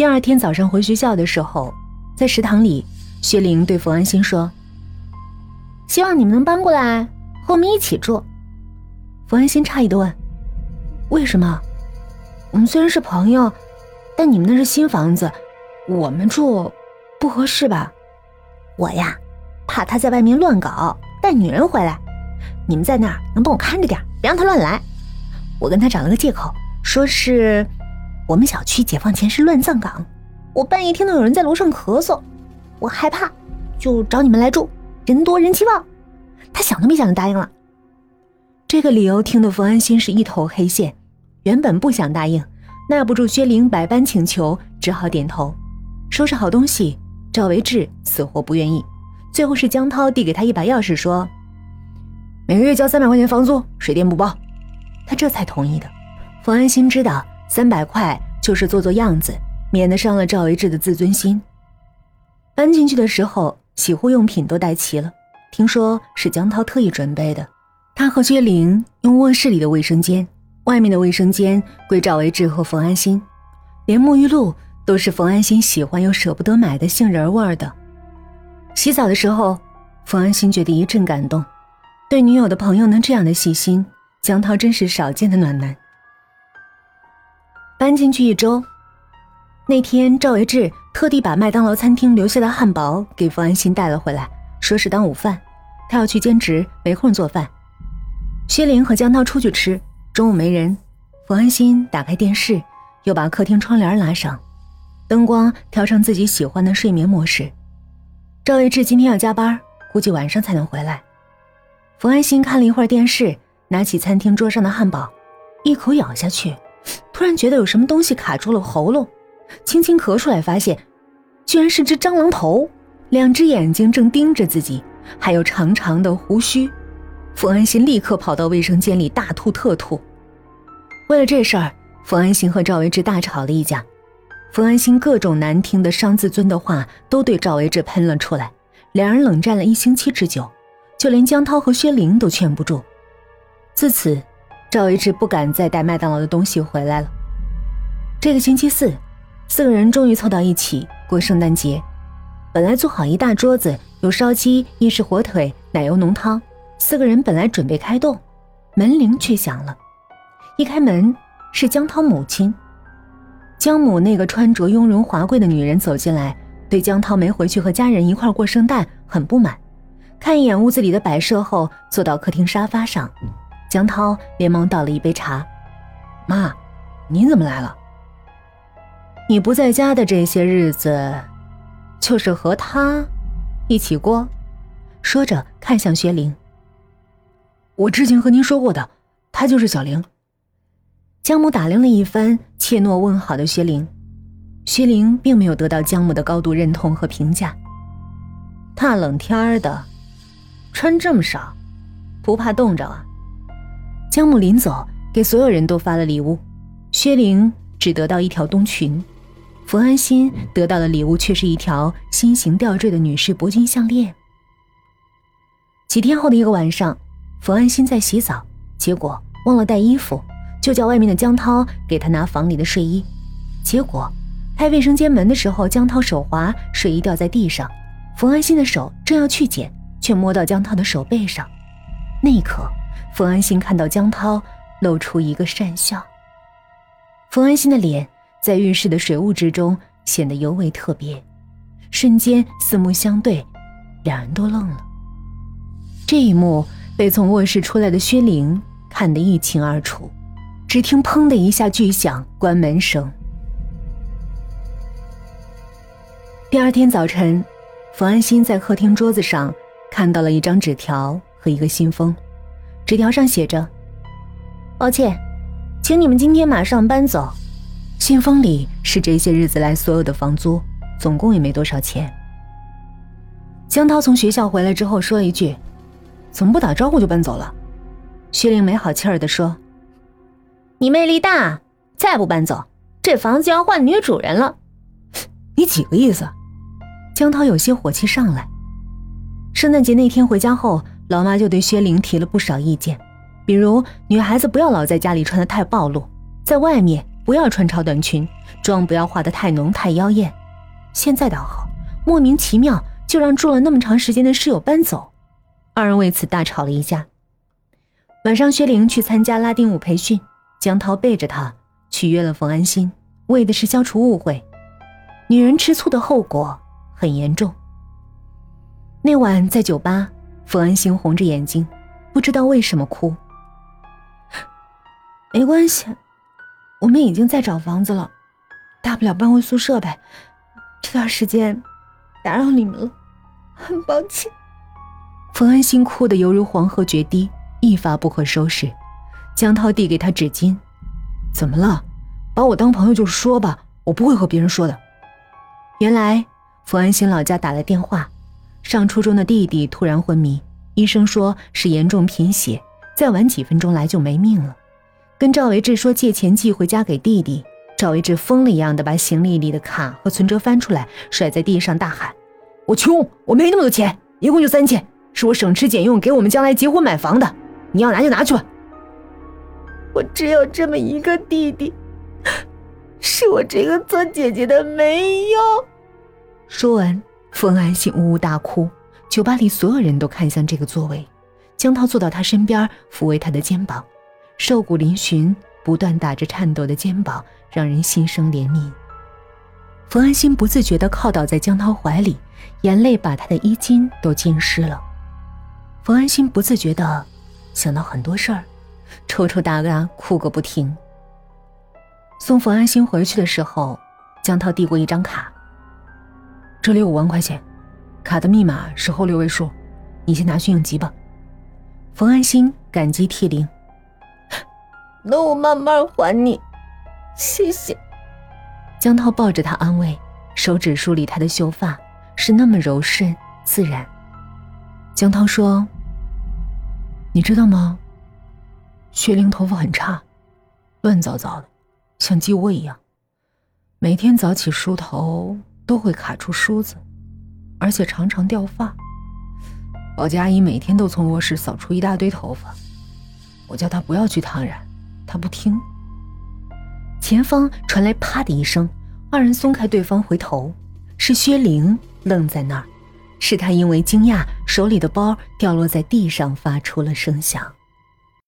第二天早上回学校的时候，在食堂里，薛玲对冯安心说：“希望你们能搬过来和我们一起住。”冯安心诧异的问：“为什么？我们虽然是朋友，但你们那是新房子，我们住不合适吧？我呀，怕他在外面乱搞，带女人回来。你们在那儿能帮我看着点，别让他乱来。我跟他找了个借口，说是……”我们小区解放前是乱葬岗，我半夜听到有人在楼上咳嗽，我害怕，就找你们来住，人多人气旺。他想都没想就答应了。这个理由听得冯安心是一头黑线，原本不想答应，耐不住薛玲百般请求，只好点头。收拾好东西，赵维志死活不愿意，最后是江涛递给他一把钥匙，说：“每个月交三百块钱房租，水电不包。”他这才同意的。冯安心知道。三百块就是做做样子，免得伤了赵维志的自尊心。搬进去的时候，洗护用品都带齐了，听说是江涛特意准备的。他和薛玲用卧室里的卫生间，外面的卫生间归赵维志和冯安心，连沐浴露都是冯安心喜欢又舍不得买的杏仁味的。洗澡的时候，冯安心觉得一阵感动，对女友的朋友能这样的细心，江涛真是少见的暖男。搬进去一周，那天赵维志特地把麦当劳餐厅留下的汉堡给冯安心带了回来，说是当午饭。他要去兼职，没空做饭。薛玲和江涛出去吃，中午没人。冯安心打开电视，又把客厅窗帘拉上，灯光调成自己喜欢的睡眠模式。赵维志今天要加班，估计晚上才能回来。冯安心看了一会儿电视，拿起餐厅桌上的汉堡，一口咬下去。突然觉得有什么东西卡住了喉咙，轻轻咳出来，发现居然是只蟑螂头，两只眼睛正盯着自己，还有长长的胡须。冯安心立刻跑到卫生间里大吐特吐。为了这事儿，冯安心和赵维志大吵了一架。冯安心各种难听的伤自尊的话都对赵维志喷了出来，两人冷战了一星期之久，就连江涛和薛玲都劝不住。自此。赵一志不敢再带麦当劳的东西回来了。这个星期四，四个人终于凑到一起过圣诞节。本来做好一大桌子，有烧鸡、意式火腿、奶油浓汤。四个人本来准备开动，门铃却响了。一开门是江涛母亲。江母那个穿着雍容华贵的女人走进来，对江涛没回去和家人一块过圣诞很不满。看一眼屋子里的摆设后，坐到客厅沙发上。江涛连忙倒了一杯茶，妈，您怎么来了？你不在家的这些日子，就是和他一起过。说着看向薛玲。我之前和您说过的，她就是小玲。江母打量了一番怯懦问好的薛玲，薛玲并没有得到江母的高度认同和评价。大冷天的，穿这么少，不怕冻着啊？江母临走，给所有人都发了礼物。薛玲只得到一条冬裙，冯安心得到的礼物却是一条心形吊坠的女士铂金项链。几天后的一个晚上，冯安心在洗澡，结果忘了带衣服，就叫外面的江涛给他拿房里的睡衣。结果开卫生间门的时候，江涛手滑，睡衣掉在地上。冯安心的手正要去捡，却摸到江涛的手背上，那一刻。冯安心看到江涛露出一个讪笑。冯安心的脸在浴室的水雾之中显得尤为特别，瞬间四目相对，两人都愣了。这一幕被从卧室出来的薛玲看得一清二楚。只听“砰”的一下巨响，关门声。第二天早晨，冯安心在客厅桌子上看到了一张纸条和一个信封。纸条上写着：“抱歉，请你们今天马上搬走。”信封里是这些日子来所有的房租，总共也没多少钱。江涛从学校回来之后说一句：“怎么不打招呼就搬走了？”薛玲没好气儿的说：“你魅力大，再不搬走，这房子要换女主人了。”你几个意思？江涛有些火气上来。圣诞节那天回家后。老妈就对薛玲提了不少意见，比如女孩子不要老在家里穿的太暴露，在外面不要穿超短裙，妆不要化得太浓太妖艳。现在倒好，莫名其妙就让住了那么长时间的室友搬走，二人为此大吵了一架。晚上，薛玲去参加拉丁舞培训，江涛背着她去约了冯安心，为的是消除误会。女人吃醋的后果很严重。那晚在酒吧，冯安心红着眼睛，不知道为什么哭。没关系，我们已经在找房子了，大不了搬回宿舍呗。这段时间打扰你们了，很抱歉。冯安心哭得犹如黄河决堤，一发不可收拾。江涛递给他纸巾：“怎么了？把我当朋友就说吧，我不会和别人说的。”原来冯安心老家打来电话，上初中的弟弟突然昏迷，医生说是严重贫血，再晚几分钟来就没命了。跟赵维志说借钱寄回家给弟弟，赵维志疯了一样的把行李里的卡和存折翻出来甩在地上，大喊：“我穷，我没那么多钱，一共就三千，是我省吃俭用给我们将来结婚买房的，你要拿就拿去吧。”我只有这么一个弟弟，是我这个做姐姐的没用。说完，冯安心呜呜大哭，酒吧里所有人都看向这个座位，江涛坐到他身边，抚慰他的肩膀。瘦骨嶙峋、不断打着颤抖的肩膀，让人心生怜悯。冯安心不自觉地靠倒在江涛怀里，眼泪把他的衣襟都浸湿了。冯安心不自觉地想到很多事儿，抽抽搭搭哭个不停。送冯安心回去的时候，江涛递过一张卡：“这里有五万块钱，卡的密码是后六位数，你先拿去应急吧。”冯安心感激涕零。那我慢慢还你，谢谢。江涛抱着她安慰，手指梳理她的秀发，是那么柔顺自然。江涛说：“你知道吗？薛玲头发很差，乱糟糟的，像鸡窝一样。每天早起梳头都会卡出梳子，而且常常掉发。保洁阿姨每天都从卧室扫出一大堆头发，我叫她不要去烫染。”她不听。前方传来“啪”的一声，二人松开对方，回头，是薛玲愣在那儿，是他因为惊讶，手里的包掉落在地上，发出了声响。